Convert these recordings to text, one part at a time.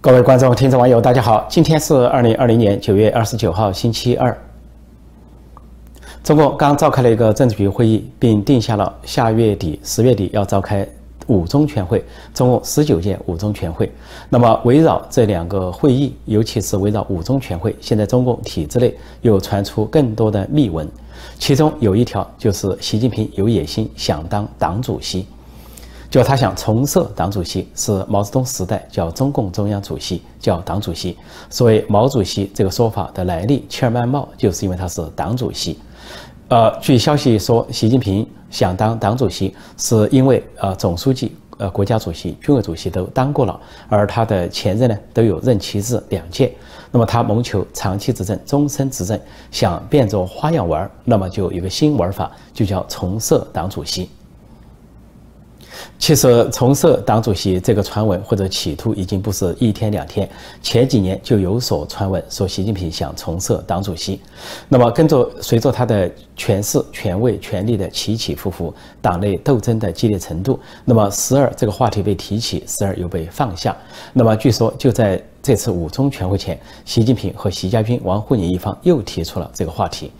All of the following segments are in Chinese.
各位观众、听众、网友，大家好！今天是二零二零年九月二十九号，星期二。中共刚召开了一个政治局会议，并定下了下月底、十月底要召开五中全会，中共十九届五中全会。那么，围绕这两个会议，尤其是围绕五中全会，现在中共体制内又传出更多的密文，其中有一条就是习近平有野心，想当党主席。就他想重设党主席，是毛泽东时代叫中共中央主席，叫党主席。所谓毛主席这个说法的来历，切尔曼帽就是因为他是党主席。呃，据消息说，习近平想当党主席，是因为呃总书记、呃国家主席、军委主席都当过了，而他的前任呢都有任期制两届，那么他谋求长期执政、终身执政，想变着花样玩，那么就有个新玩法，就叫重设党主席。其实重设党主席这个传闻或者企图已经不是一天两天，前几年就有所传闻说习近平想重设党主席。那么跟着随着他的权势、权位、权力的起起伏伏，党内斗争的激烈程度，那么时而这个话题被提起，时而又被放下。那么据说就在这次五中全会前，习近平和习家军、王沪宁一方又提出了这个话题。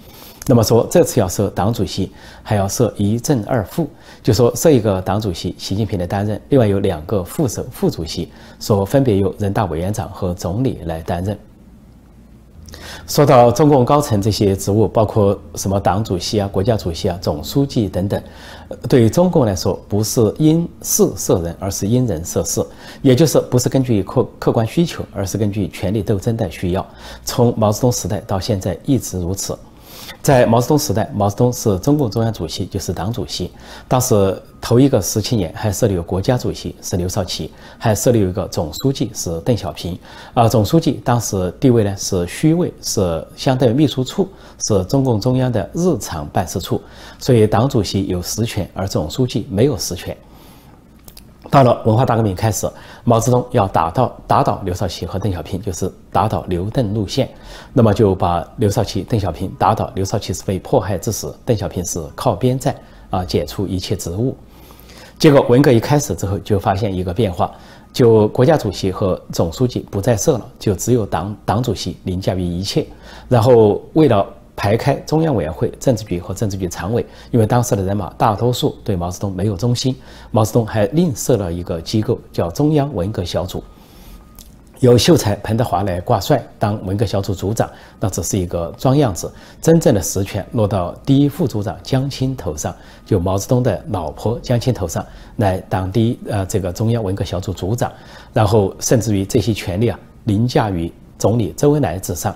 那么说，这次要设党主席，还要设一正二副，就说设一个党主席，习近平来担任；另外有两个副手、副主席，说分别由人大委员长和总理来担任。说到中共高层这些职务，包括什么党主席啊、国家主席啊、总书记等等，对于中共来说，不是因事设人，而是因人设事，也就是不是根据客客观需求，而是根据权力斗争的需要。从毛泽东时代到现在一直如此。在毛泽东时代，毛泽东是中共中央主席，就是党主席。当时头一个十七年还设立有国家主席是刘少奇，还设立有一个总书记是邓小平。啊，总书记当时地位呢是虚位，是相当于秘书处，是中共中央的日常办事处。所以党主席有实权，而总书记没有实权。到了文化大革命开始，毛泽东要打倒打倒刘少奇和邓小平，就是打倒刘邓路线，那么就把刘少奇、邓小平打倒。刘少奇是被迫害致死，邓小平是靠边站啊，解除一切职务。结果文革一开始之后，就发现一个变化，就国家主席和总书记不再设了，就只有党党主席凌驾于一切。然后为了排开中央委员会、政治局和政治局常委，因为当时的人马大多数对毛泽东没有忠心，毛泽东还另设了一个机构，叫中央文革小组，由秀才彭德怀来挂帅当文革小组组长，那只是一个装样子，真正的实权落到第一副组长江青头上，就毛泽东的老婆江青头上来当第一呃这个中央文革小组组长，然后甚至于这些权力啊凌驾于总理周恩来之上。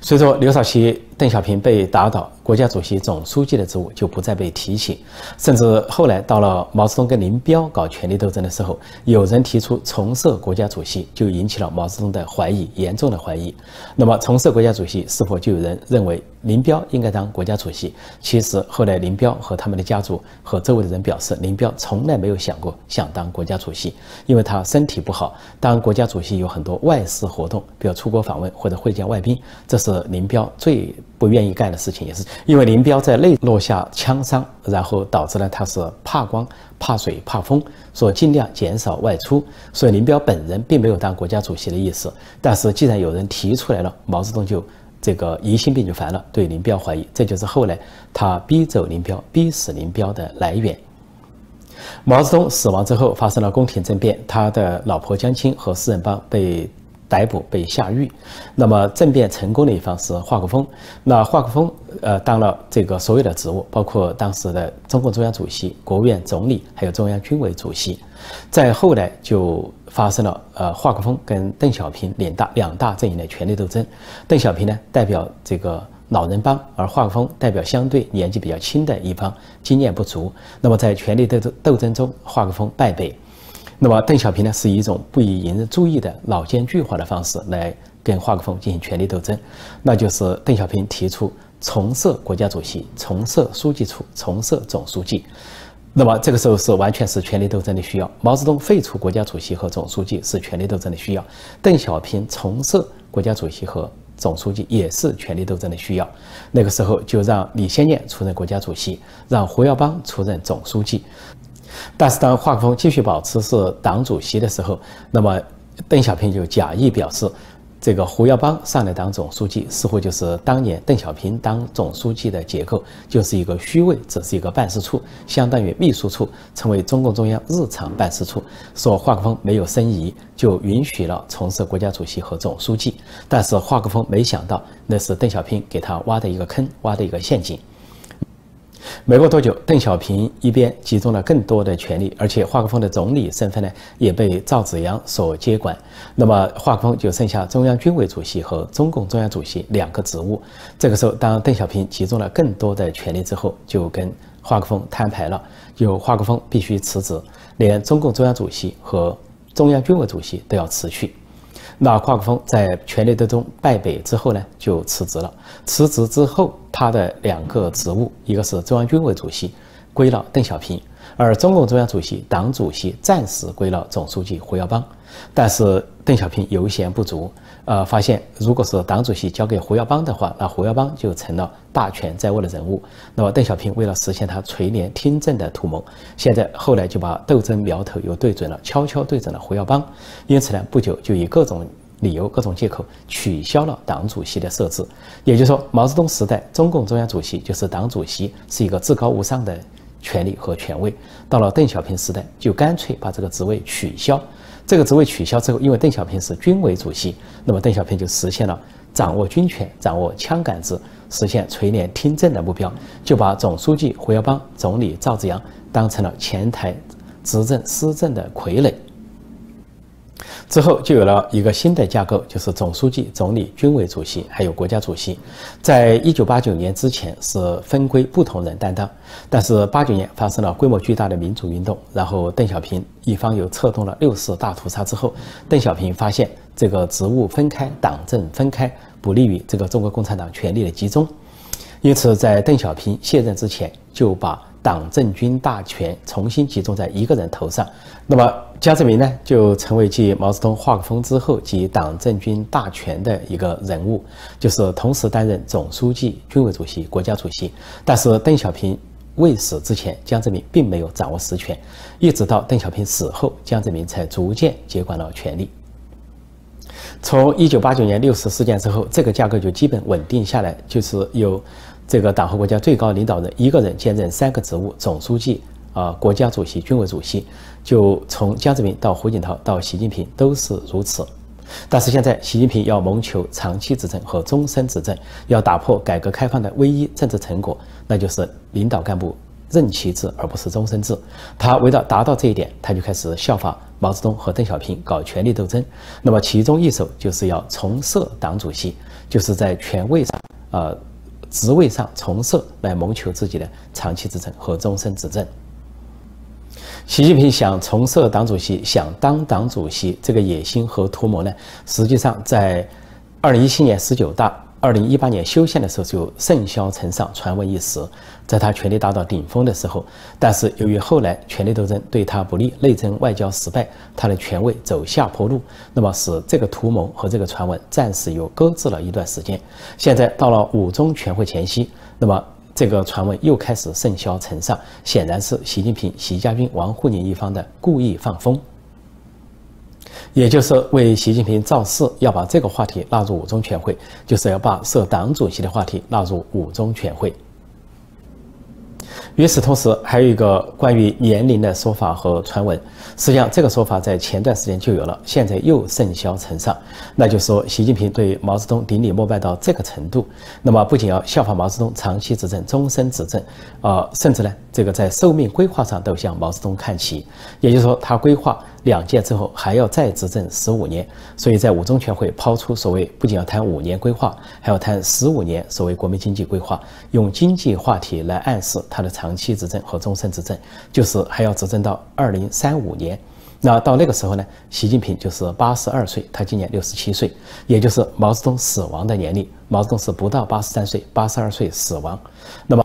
所以说，刘少奇、邓小平被打倒，国家主席、总书记的职务就不再被提起。甚至后来到了毛泽东跟林彪搞权力斗争的时候，有人提出重设国家主席，就引起了毛泽东的怀疑，严重的怀疑。那么重设国家主席，是否就有人认为林彪应该当国家主席？其实后来林彪和他们的家族和周围的人表示，林彪从来没有想过想当国家主席，因为他身体不好，当国家主席有很多外事活动，比如出国访问或者会见外宾，这是。林彪最不愿意干的事情，也是因为林彪在内落下枪伤，然后导致了他是怕光、怕水、怕风，说尽量减少外出。所以林彪本人并没有当国家主席的意思。但是既然有人提出来了，毛泽东就这个疑心病就犯了，对林彪怀疑。这就是后来他逼走林彪、逼死林彪的来源。毛泽东死亡之后，发生了宫廷政变，他的老婆江青和四人帮被。逮捕被下狱，那么政变成功的一方是华国锋。那华国锋呃当了这个所有的职务，包括当时的中共中央主席、国务院总理，还有中央军委主席。再后来就发生了呃华国锋跟邓小平两大两大阵营的权力斗争。邓小平呢代表这个老人帮，而华国锋代表相对年纪比较轻的一方，经验不足。那么在权力斗争斗争中，华国锋败北。那么邓小平呢，是以一种不以引人注意的老奸巨猾的方式来跟华国锋进行权力斗争，那就是邓小平提出重设国家主席、重设书记处、重设总书记。那么这个时候是完全是权力斗争的需要。毛泽东废除国家主席和总书记是权力斗争的需要，邓小平重设国家主席和总书记也是权力斗争的需要。那个时候就让李先念出任国家主席，让胡耀邦出任总书记。但是当华国锋继续保持是党主席的时候，那么邓小平就假意表示。这个胡耀邦上来当总书记，似乎就是当年邓小平当总书记的结构，就是一个虚位，只是一个办事处，相当于秘书处，成为中共中央日常办事处。说华国锋没有申遗，就允许了从事国家主席和总书记。但是华国锋没想到，那是邓小平给他挖的一个坑，挖的一个陷阱。没过多久，邓小平一边集中了更多的权力，而且华国锋的总理身份呢也被赵紫阳所接管。那么华国锋就剩下中央军委主席和中共中央主席两个职务。这个时候，当邓小平集中了更多的权力之后，就跟华国锋摊牌了，就华国锋必须辞职，连中共中央主席和中央军委主席都要辞去。那华国锋在权力斗争败北之后呢，就辞职了。辞职之后，他的两个职务，一个是中央军委主席，归了邓小平；而中共中央主席、党主席暂时归了总书记胡耀邦。但是邓小平游嫌不足，呃，发现如果是党主席交给胡耀邦的话，那胡耀邦就成了大权在握的人物。那么邓小平为了实现他垂帘听政的图谋，现在后来就把斗争苗头又对准了，悄悄对准了胡耀邦。因此呢，不久就以各种理由、各种借口取消了党主席的设置。也就是说，毛泽东时代中共中央主席就是党主席，是一个至高无上的权力和权威。到了邓小平时代，就干脆把这个职位取消。这个职位取消之后，因为邓小平是军委主席，那么邓小平就实现了掌握军权、掌握枪杆子、实现垂帘听政的目标，就把总书记胡耀邦、总理赵紫阳当成了前台执政施政的傀儡。之后就有了一个新的架构，就是总书记、总理、军委主席，还有国家主席。在一九八九年之前是分归不同人担当，但是八九年发生了规模巨大的民主运动，然后邓小平一方又策动了六四大屠杀之后，邓小平发现这个职务分开、党政分开不利于这个中国共产党权力的集中，因此在邓小平卸任之前就把。党政军大权重新集中在一个人头上，那么江泽民呢，就成为继毛泽东、华国锋之后集党政军大权的一个人物，就是同时担任总书记、军委主席、国家主席。但是邓小平未死之前，江泽民并没有掌握实权，一直到邓小平死后，江泽民才逐渐接管了权力。从一九八九年六四事件之后，这个架构就基本稳定下来，就是有。这个党和国家最高领导人一个人兼任三个职务：总书记、啊国家主席、军委主席。就从江泽民到胡锦涛到习近平都是如此。但是现在习近平要谋求长期执政和终身执政，要打破改革开放的唯一政治成果，那就是领导干部任期制而不是终身制。他为了达到这一点，他就开始效仿毛泽东和邓小平搞权力斗争。那么其中一手就是要重设党主席，就是在权位上，呃。职位上重设来谋求自己的长期执政和终身执政。习近平想重设党主席，想当党主席，这个野心和图谋呢，实际上在二零一七年十九大。二零一八年修宪的时候就甚嚣尘上，传闻一时，在他权力达到顶峰的时候，但是由于后来权力斗争对他不利，内政外交失败，他的权位走下坡路，那么使这个图谋和这个传闻暂时又搁置了一段时间。现在到了五中全会前夕，那么这个传闻又开始甚嚣尘上，显然是习近平、习家军、王沪宁一方的故意放风。也就是为习近平造势，要把这个话题纳入五中全会，就是要把设党主席的话题纳入五中全会。与此同时，还有一个关于年龄的说法和传闻。实际上，这个说法在前段时间就有了，现在又甚嚣尘上。那就是说，习近平对毛泽东顶礼膜拜到这个程度，那么不仅要效仿毛泽东长期执政、终身执政，啊，甚至呢，这个在寿命规划上都向毛泽东看齐。也就是说，他规划两届之后还要再执政十五年。所以在五中全会抛出所谓不仅要谈五年规划，还要谈十五年所谓国民经济规划，用经济话题来暗示他的长。期执政和终身执政，就是还要执政到二零三五年。那到那个时候呢，习近平就是八十二岁，他今年六十七岁，也就是毛泽东死亡的年龄。毛泽东是不到八十三岁，八十二岁死亡。那么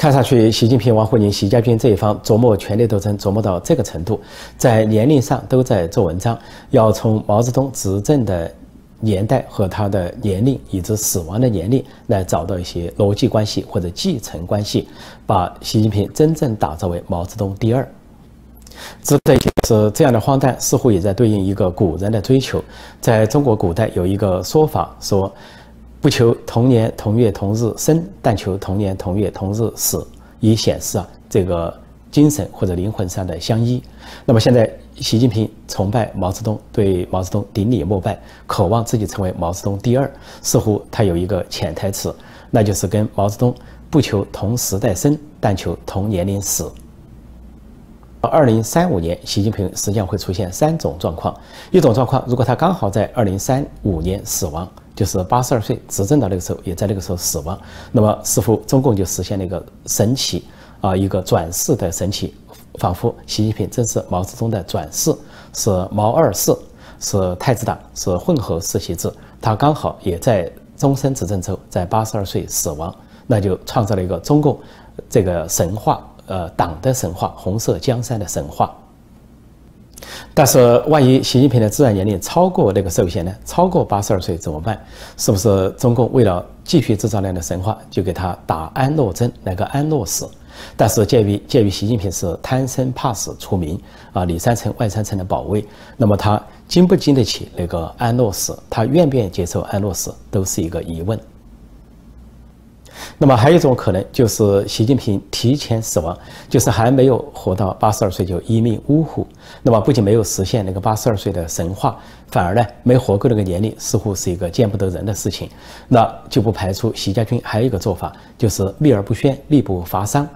看上去，习近平、王沪宁、习家军这一方琢磨权力斗争，琢磨到这个程度，在年龄上都在做文章，要从毛泽东执政的。年代和他的年龄以及死亡的年龄来找到一些逻辑关系或者继承关系，把习近平真正打造为毛泽东第二。值得一提是，这样的荒诞似乎也在对应一个古人的追求。在中国古代有一个说法，说不求同年同月同日生，但求同年同月同日死，以显示啊这个精神或者灵魂上的相依。那么现在，习近平崇拜毛泽东，对毛泽东顶礼膜拜，渴望自己成为毛泽东第二，似乎他有一个潜台词，那就是跟毛泽东不求同时代生，但求同年龄死。二零三五年，习近平实际上会出现三种状况：一种状况，如果他刚好在二零三五年死亡，就是八十二岁执政的那个时候，也在那个时候死亡，那么似乎中共就实现了一个神奇啊，一个转世的神奇，仿佛习近平正是毛泽东的转世，是毛二世，是太子党，是混合世袭制，他刚好也在终身执政之后，在八十二岁死亡，那就创造了一个中共这个神话。呃，党的神话，红色江山的神话。但是，万一习近平的自然年龄超过那个寿限呢？超过八十二岁怎么办？是不是中共为了继续制造那样的神话，就给他打安乐针，来个安乐死？但是，鉴于鉴于习近平是贪生怕死出名啊，里三层外三层的保卫，那么他经不经得起那个安乐死？他愿不愿意接受安乐死，都是一个疑问。那么还有一种可能，就是习近平提前死亡，就是还没有活到八十二岁就一命呜呼。那么不仅没有实现那个八十二岁的神话，反而呢没活够那个年龄，似乎是一个见不得人的事情。那就不排除习家军还有一个做法，就是秘而不宣，秘不发丧。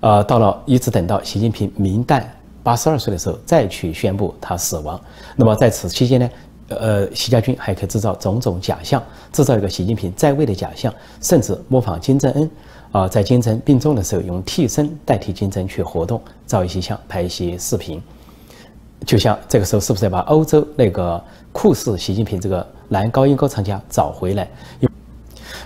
呃，到了一直等到习近平明旦八十二岁的时候，再去宣布他死亡。那么在此期间呢？呃，习家军还可以制造种种假象，制造一个习近平在位的假象，甚至模仿金正恩，啊，在金正恩病重的时候用替身代替金正恩去活动，照一些相，拍一些视频，就像这个时候是不是要把欧洲那个酷似习近平这个男高音歌唱家找回来？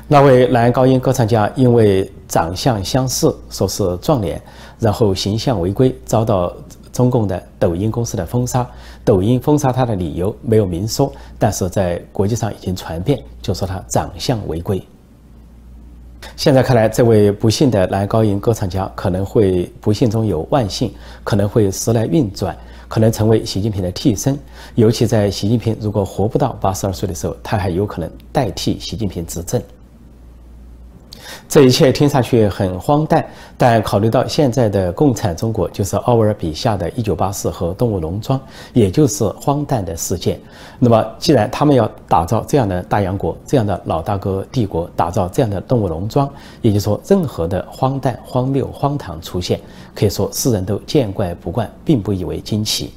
那位男高音歌唱家因为长相相似，说是撞脸，然后形象违规，遭到。中共的抖音公司的封杀，抖音封杀他的理由没有明说，但是在国际上已经传遍，就说他长相违规。现在看来，这位不幸的男高音歌唱家可能会不幸中有万幸，可能会时来运转，可能成为习近平的替身。尤其在习近平如果活不到八十二岁的时候，他还有可能代替习近平执政。这一切听上去很荒诞，但考虑到现在的共产中国就是奥威尔笔下的一九八四和动物农庄，也就是荒诞的世界。那么，既然他们要打造这样的大洋国、这样的老大哥帝国，打造这样的动物农庄，也就是说，任何的荒诞、荒谬、荒唐出现，可以说世人都见怪不怪，并不以为惊奇。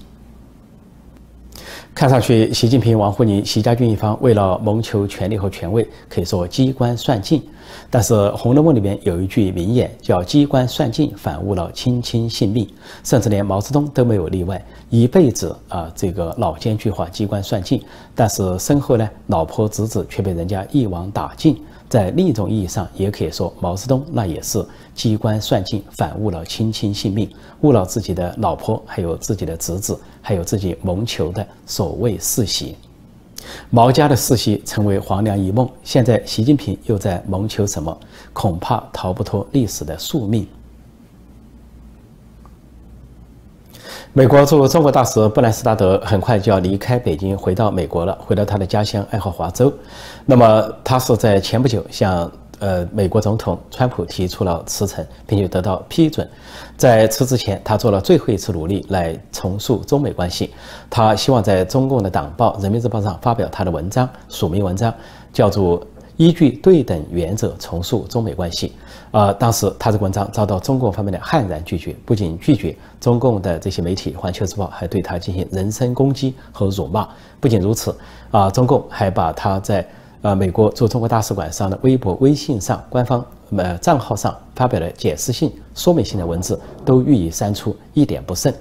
看上去，习近平、王沪宁、习家军一方为了谋求权力和权位，可以说机关算尽。但是《红楼梦》里面有一句名言，叫“机关算尽，反误了卿卿性命”。甚至连毛泽东都没有例外，一辈子啊，这个老奸巨猾，机关算尽。但是身后呢，老婆子子却被人家一网打尽。在另一种意义上，也可以说毛泽东那也是机关算尽，反误了卿卿性命，误了自己的老婆，还有自己的侄子，还有自己谋求的所谓世袭。毛家的世袭成为黄粱一梦，现在习近平又在谋求什么？恐怕逃不脱历史的宿命。美国驻中国大使布兰斯达德很快就要离开北京，回到美国了，回到他的家乡爱荷华州。那么他是在前不久向呃美国总统川普提出了辞呈，并且得到批准。在辞职前，他做了最后一次努力来重塑中美关系。他希望在中共的党报《人民日报》上发表他的文章，署名文章叫做。依据对等原则重塑中美关系，呃，当时他这文章遭到中共方面的悍然拒绝，不仅拒绝中共的这些媒体《环球时报》还对他进行人身攻击和辱骂。不仅如此，啊，中共还把他在呃美国驻中国大使馆上的微博、微信上官方呃账号上发表的解释性、说明性的文字都予以删除，一点不剩。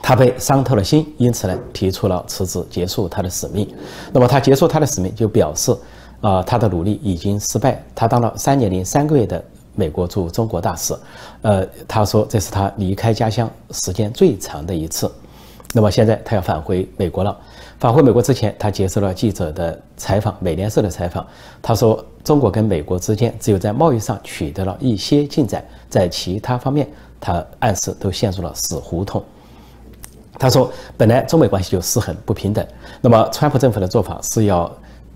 他被伤透了心，因此呢，提出了辞职，结束他的使命。那么他结束他的使命，就表示。啊，他的努力已经失败。他当了三年零三个月的美国驻中国大使，呃，他说这是他离开家乡时间最长的一次。那么现在他要返回美国了。返回美国之前，他接受了记者的采访，美联社的采访。他说，中国跟美国之间只有在贸易上取得了一些进展，在其他方面，他暗示都陷入了死胡同。他说，本来中美关系就失衡不平等，那么川普政府的做法是要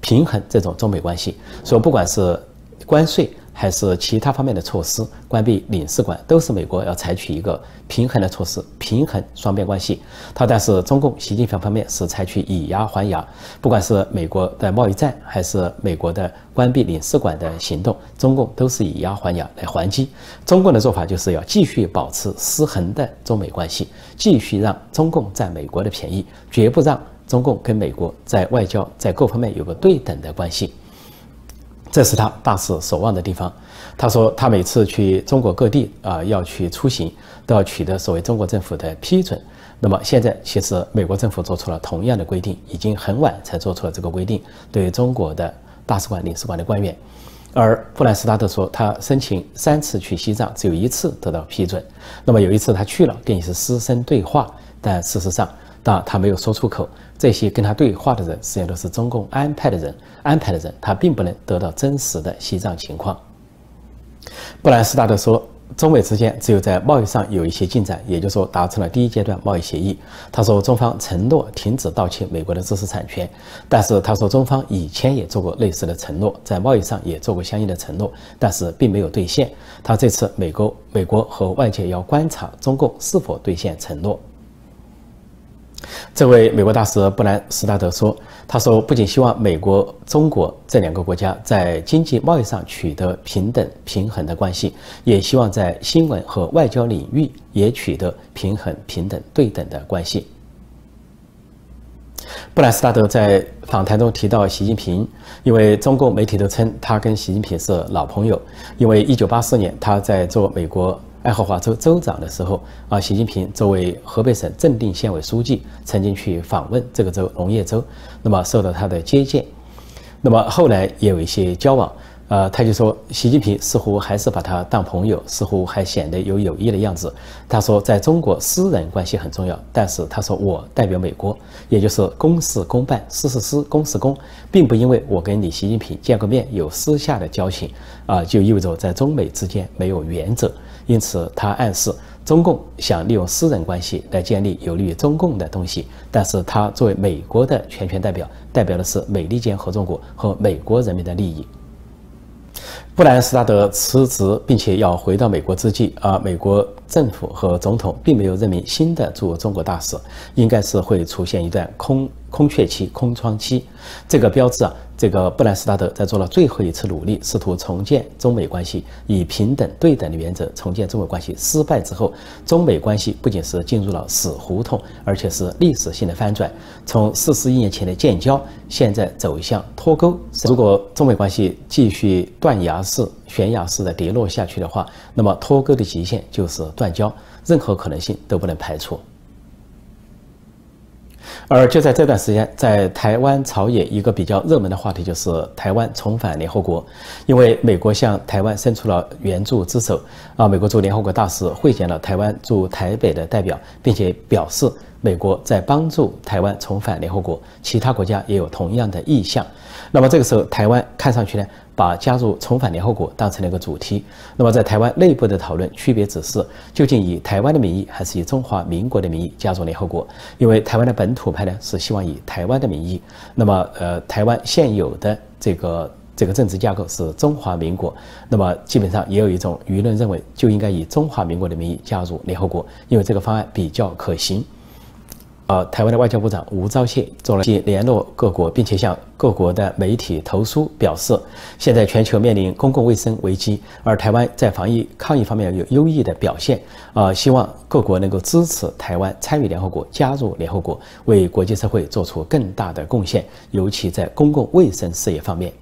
平衡这种中美关系，说不管是关税。还是其他方面的措施，关闭领事馆都是美国要采取一个平衡的措施，平衡双边关系。他但是中共习近平方面是采取以牙还牙，不管是美国的贸易战，还是美国的关闭领事馆的行动，中共都是以牙还牙来还击。中共的做法就是要继续保持失衡的中美关系，继续让中共占美国的便宜，绝不让中共跟美国在外交在各方面有个对等的关系。这是他大势所望的地方。他说，他每次去中国各地啊，要去出行，都要取得所谓中国政府的批准。那么现在，其实美国政府做出了同样的规定，已经很晚才做出了这个规定，对中国的大使馆、领事馆的官员。而布兰斯达特说，他申请三次去西藏，只有一次得到批准。那么有一次他去了，跟你是师生对话，但事实上，但他没有说出口。这些跟他对话的人，实际上都是中共安排的人，安排的人，他并不能得到真实的西藏情况。布兰斯达特说，中美之间只有在贸易上有一些进展，也就是说达成了第一阶段贸易协议。他说，中方承诺停止盗窃美国的知识产权，但是他说，中方以前也做过类似的承诺，在贸易上也做过相应的承诺，但是并没有兑现。他这次美国美国和外界要观察中共是否兑现承诺。这位美国大使布兰斯达德说：“他说，不仅希望美国、中国这两个国家在经济贸易上取得平等平衡的关系，也希望在新闻和外交领域也取得平衡、平等、对等的关系。”布兰斯达德在访谈中提到习近平，因为中共媒体都称他跟习近平是老朋友，因为1984年他在做美国。爱荷华州州长的时候，啊，习近平作为河北省正定县委书记，曾经去访问这个州农业州，那么受到他的接见，那么后来也有一些交往，呃，他就说，习近平似乎还是把他当朋友，似乎还显得有友谊的样子。他说，在中国私人关系很重要，但是他说我代表美国，也就是公事公办，私是私，公是公，并不因为我跟你习近平见过面有私下的交情，啊，就意味着在中美之间没有原则。因此，他暗示中共想利用私人关系来建立有利于中共的东西，但是他作为美国的全权代表，代表的是美利坚合众国和美国人民的利益。布兰斯达德辞职并且要回到美国之际，啊，美国政府和总统并没有任命新的驻中国大使，应该是会出现一段空空缺期、空窗期，这个标志啊。这个布兰斯达德在做了最后一次努力，试图重建中美关系，以平等对等的原则重建中美关系。失败之后，中美关系不仅是进入了死胡同，而且是历史性的翻转，从四十亿年前的建交，现在走向脱钩。如果中美关系继续断崖式、悬崖式的跌落下去的话，那么脱钩的极限就是断交，任何可能性都不能排除。而就在这段时间，在台湾朝野一个比较热门的话题就是台湾重返联合国，因为美国向台湾伸出了援助之手啊，美国驻联合国大使会见了台湾驻台北的代表，并且表示美国在帮助台湾重返联合国，其他国家也有同样的意向。那么这个时候，台湾看上去呢？把加入重返联合国当成了一个主题，那么在台湾内部的讨论区别只是究竟以台湾的名义还是以中华民国的名义加入联合国？因为台湾的本土派呢是希望以台湾的名义，那么呃台湾现有的这个这个政治架构是中华民国，那么基本上也有一种舆论认为就应该以中华民国的名义加入联合国，因为这个方案比较可行。呃，台湾的外交部长吴钊燮做了联联络各国，并且向各国的媒体投书，表示现在全球面临公共卫生危机，而台湾在防疫抗疫方面有优异的表现。呃，希望各国能够支持台湾参与联合国，加入联合国，为国际社会做出更大的贡献，尤其在公共卫生事业方面。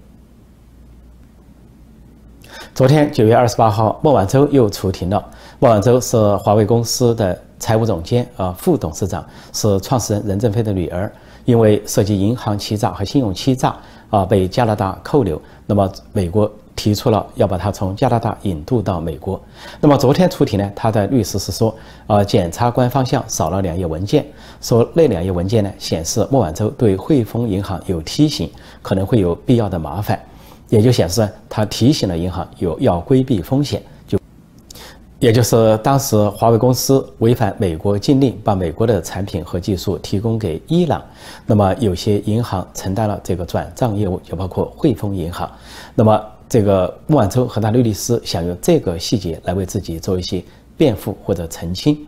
昨天九月二十八号，孟晚舟又出庭了。孟晚舟是华为公司的。财务总监啊，副董事长是创始人任正非的女儿，因为涉及银行欺诈和信用欺诈啊，被加拿大扣留。那么美国提出了要把他从加拿大引渡到美国。那么昨天出庭呢，他的律师是说，啊，检察官方向少了两页文件，说那两页文件呢显示孟晚舟对汇丰银行有提醒，可能会有必要的麻烦，也就显示他提醒了银行有要规避风险。也就是当时华为公司违反美国禁令，把美国的产品和技术提供给伊朗，那么有些银行承担了这个转账业务，就包括汇丰银行。那么这个孟晚舟和他律师想用这个细节来为自己做一些辩护或者澄清。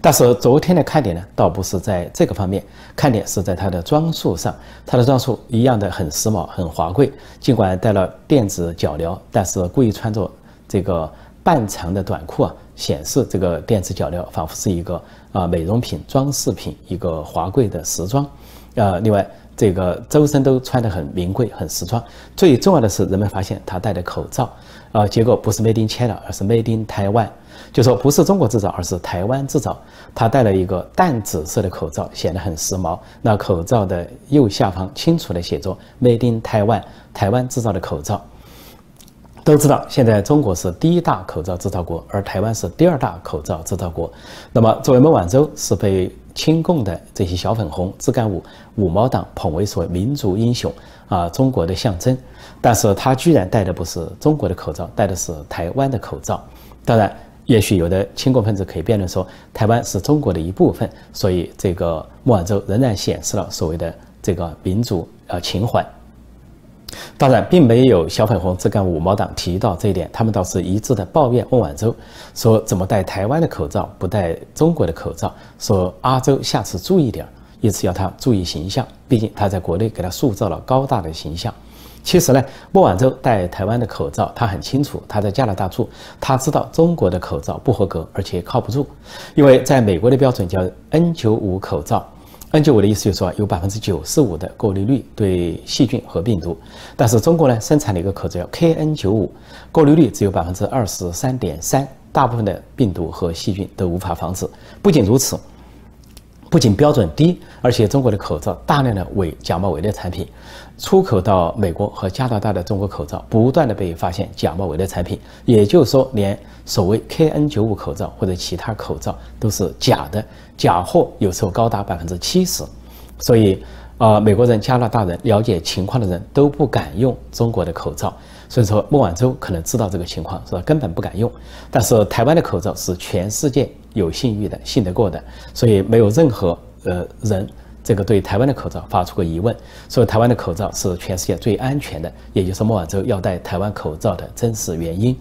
但是昨天的看点呢，倒不是在这个方面，看点是在他的装束上。他的装束一样的很时髦、很华贵，尽管戴了电子脚镣，但是故意穿着这个。半长的短裤啊，显示这个电子脚镣仿佛是一个啊美容品、装饰品，一个华贵的时装。呃，另外这个周身都穿得很名贵、很时装。最重要的是，人们发现他戴的口罩，啊，结果不是 Made in China，而是 Made in Taiwan，就说不是中国制造，而是台湾制造。他戴了一个淡紫色的口罩，显得很时髦。那口罩的右下方清楚地写着 Made in Taiwan，台湾制造的口罩。都知道，现在中国是第一大口罩制造国，而台湾是第二大口罩制造国。那么，作为孟晚舟是被亲共的这些小粉红、自干五、五毛党捧为所谓民族英雄啊，中国的象征。但是他居然戴的不是中国的口罩，戴的是台湾的口罩。当然，也许有的亲共分子可以辩论说，台湾是中国的一部分，所以这个孟晚舟仍然显示了所谓的这个民族呃情怀。当然，并没有小粉红、自干五毛党提到这一点，他们倒是一致的抱怨孟晚舟，说怎么戴台湾的口罩，不戴中国的口罩，说阿周下次注意点，因此要他注意形象，毕竟他在国内给他塑造了高大的形象。其实呢，孟晚舟戴台湾的口罩，他很清楚，他在加拿大住，他知道中国的口罩不合格，而且靠不住，因为在美国的标准叫 N95 口罩。N95 的意思就是说有百分之九十五的过滤率对细菌和病毒，但是中国呢生产了一个口罩叫 KN95，过滤率只有百分之二十三点三，大部分的病毒和细菌都无法防止。不仅如此。不仅标准低，而且中国的口罩大量的伪假冒伪劣产品，出口到美国和加拿大的中国口罩不断的被发现假冒伪劣产品。也就是说，连所谓 KN95 口罩或者其他口罩都是假的，假货有时候高达百分之七十。所以，呃，美国人、加拿大人了解情况的人都不敢用中国的口罩。所以说，孟晚舟可能知道这个情况，是吧？根本不敢用。但是台湾的口罩是全世界有信誉的、信得过的，所以没有任何呃人这个对台湾的口罩发出过疑问。所以台湾的口罩是全世界最安全的，也就是孟晚舟要戴台湾口罩的真实原因。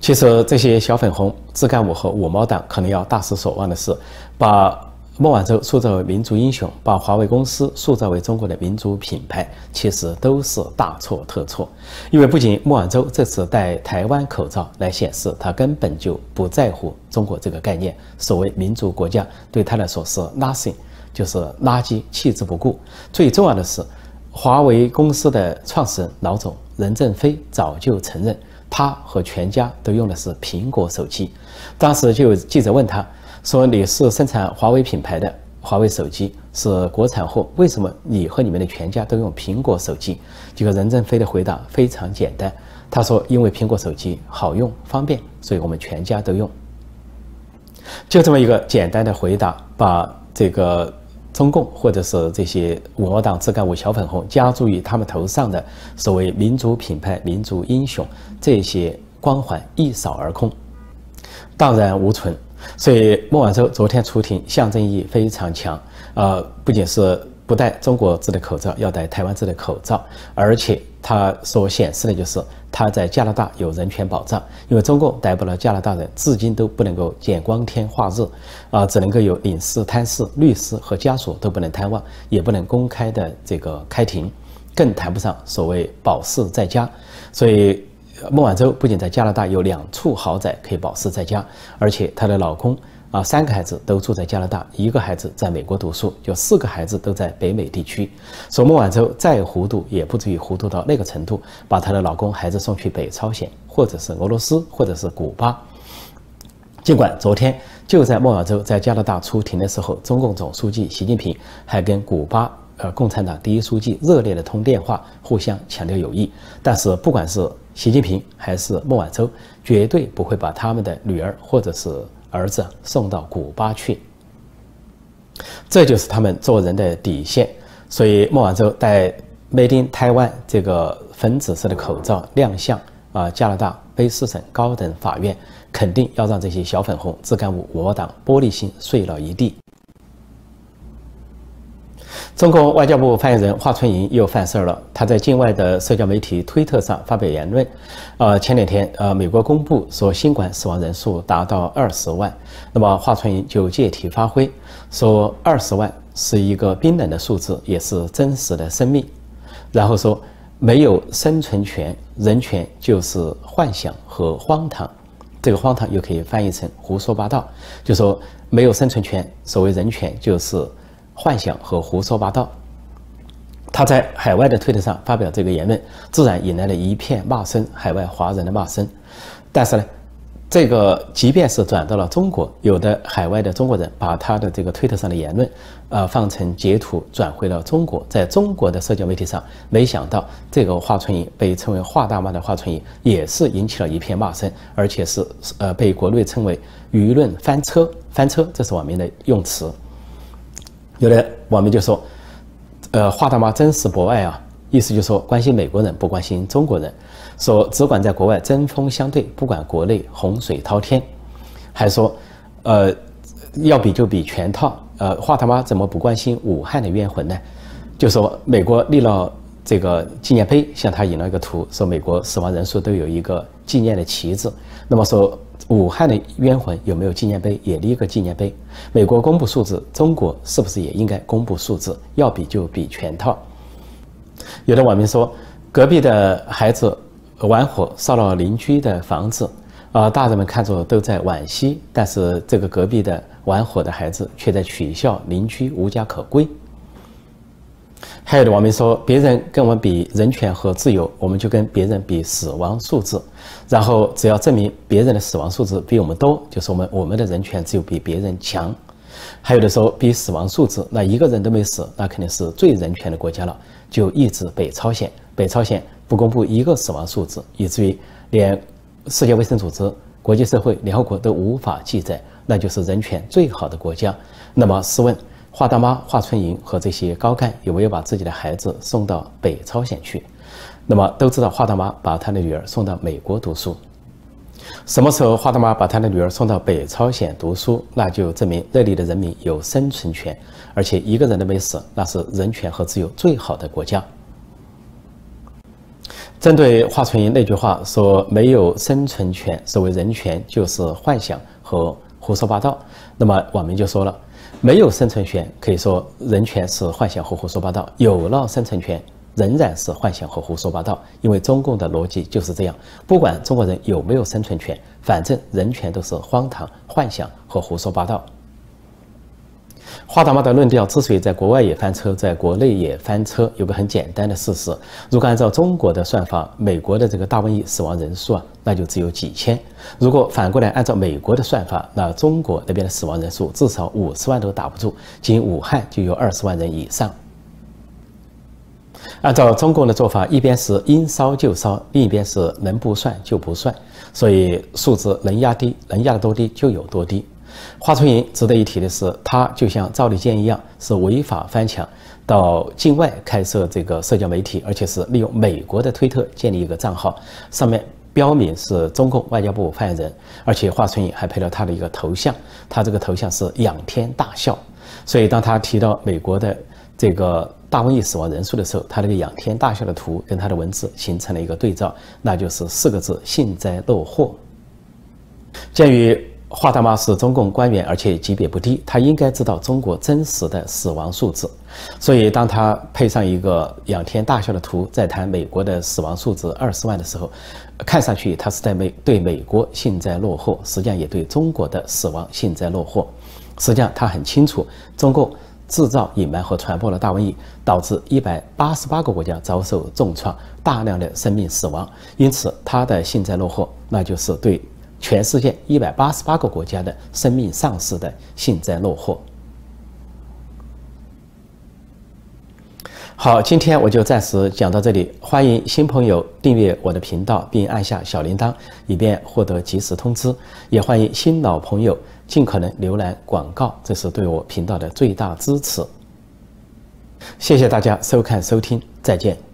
其实这些小粉红、自干五和五毛党可能要大失所望的是，把。孟晚舟塑造为民族英雄，把华为公司塑造为中国的民族品牌，其实都是大错特错。因为不仅孟晚舟这次戴台湾口罩来显示他根本就不在乎中国这个概念，所谓民族国家对他来说是 nothing，就是垃圾，弃之不顾。最重要的是，华为公司的创始人老总任正非早就承认，他和全家都用的是苹果手机。当时就有记者问他。说你是生产华为品牌的华为手机是国产货，为什么你和你们的全家都用苹果手机？这个任正非的回答非常简单，他说因为苹果手机好用方便，所以我们全家都用。就这么一个简单的回答，把这个中共或者是这些五毛党、自干五小粉红加注于他们头上的所谓民族品牌、民族英雄这些光环一扫而空，荡然无存。所以孟晚舟昨天出庭，象征意义非常强。呃，不仅是不戴中国制的口罩，要戴台湾制的口罩，而且他所显示的就是他在加拿大有人权保障，因为中共逮捕了加拿大人，至今都不能够见光天化日，啊，只能够有领事、探视、律师和家属都不能探望，也不能公开的这个开庭，更谈不上所谓保释在家。所以。孟晚舟不仅在加拿大有两处豪宅可以保释在家，而且她的老公啊，三个孩子都住在加拿大，一个孩子在美国读书，就四个孩子都在北美地区。说孟晚舟再糊涂，也不至于糊涂到那个程度，把她的老公孩子送去北朝鲜，或者是俄罗斯，或者是古巴。尽管昨天就在孟晚舟在加拿大出庭的时候，中共总书记习近平还跟古巴。呃，共产党第一书记热烈的通电话，互相强调友谊。但是，不管是习近平还是孟晚舟，绝对不会把他们的女儿或者是儿子送到古巴去。这就是他们做人的底线。所以，孟晚舟戴 Made in Taiwan 这个粉紫色的口罩亮相，啊加拿大卑诗省高等法院肯定要让这些小粉红、自干五、我党玻璃心碎了一地。中共外交部发言人华春莹又犯事儿了。他在境外的社交媒体推特上发表言论，呃，前两天，呃，美国公布说新冠死亡人数达到二十万，那么华春莹就借题发挥，说二十万是一个冰冷的数字，也是真实的生命。然后说没有生存权，人权就是幻想和荒唐。这个荒唐又可以翻译成胡说八道，就说没有生存权，所谓人权就是。幻想和胡说八道。他在海外的推特上发表这个言论，自然引来了一片骂声，海外华人的骂声。但是呢，这个即便是转到了中国，有的海外的中国人把他的这个推特上的言论，呃，放成截图转回了中国，在中国的社交媒体上，没想到这个华春莹被称为“华大妈”的华春莹，也是引起了一片骂声，而且是呃被国内称为“舆论翻车”，翻车，这是网民的用词。有的网民就说：“呃，华大妈真是博爱啊！意思就是说关心美国人，不关心中国人，说只管在国外针锋相对，不管国内洪水滔天。还说，呃，要比就比全套。呃，华大妈怎么不关心武汉的冤魂呢？就说美国立了这个纪念碑，向他引了一个图，说美国死亡人数都有一个纪念的旗帜。那么说。”武汉的冤魂有没有纪念碑？也立个纪念碑。美国公布数字，中国是不是也应该公布数字？要比就比全套。有的网民说，隔壁的孩子玩火烧了邻居的房子，啊，大人们看着都在惋惜，但是这个隔壁的玩火的孩子却在取笑邻居无家可归。还有的网民说，别人跟我们比人权和自由，我们就跟别人比死亡数字。然后只要证明别人的死亡数字比我们多，就说我们我们的人权只有比别人强。还有的时候比死亡数字，那一个人都没死，那肯定是最人权的国家了。就一直北朝鲜，北朝鲜不公布一个死亡数字，以至于连世界卫生组织、国际社会、联合国都无法记载，那就是人权最好的国家。那么试问？华大妈华春莹和这些高干有没有把自己的孩子送到北朝鲜去？那么都知道华大妈把她的女儿送到美国读书。什么时候华大妈把她的女儿送到北朝鲜读书，那就证明那里的人民有生存权，而且一个人都没死，那是人权和自由最好的国家。针对华春莹那句话说没有生存权，所谓人权就是幻想和胡说八道，那么网民就说了。没有生存权，可以说人权是幻想和胡说八道；有了生存权，仍然是幻想和胡说八道。因为中共的逻辑就是这样：不管中国人有没有生存权，反正人权都是荒唐、幻想和胡说八道。华大妈的论调之所以在国外也翻车，在国内也翻车，有个很简单的事实：如果按照中国的算法，美国的这个大瘟疫死亡人数啊，那就只有几千；如果反过来按照美国的算法，那中国那边的死亡人数至少五十万都打不住，仅武汉就有二十万人以上。按照中共的做法，一边是应烧就烧，另一边是能不算就不算，所以数字能压低，能压得多低就有多低。华春莹值得一提的是，他就像赵立坚一样，是违法翻墙到境外开设这个社交媒体，而且是利用美国的推特建立一个账号，上面标明是中共外交部发言人，而且华春莹。还配了他的一个头像，他这个头像是仰天大笑，所以当他提到美国的这个大瘟疫死亡人数的时候，他那个仰天大笑的图跟他的文字形成了一个对照，那就是四个字：幸灾乐祸。鉴于华大妈是中共官员，而且级别不低，她应该知道中国真实的死亡数字。所以，当她配上一个仰天大笑的图，在谈美国的死亡数字二十万的时候，看上去她是在美对美国幸灾乐祸，实际上也对中国的死亡幸灾乐祸。实际上，她很清楚，中共制造、隐瞒和传播了大瘟疫，导致一百八十八个国家遭受重创，大量的生命死亡。因此，她的幸灾乐祸，那就是对。全世界一百八十八个国家的生命丧失的幸灾乐祸。好，今天我就暂时讲到这里。欢迎新朋友订阅我的频道，并按下小铃铛，以便获得及时通知。也欢迎新老朋友尽可能浏览广告，这是对我频道的最大支持。谢谢大家收看收听，再见。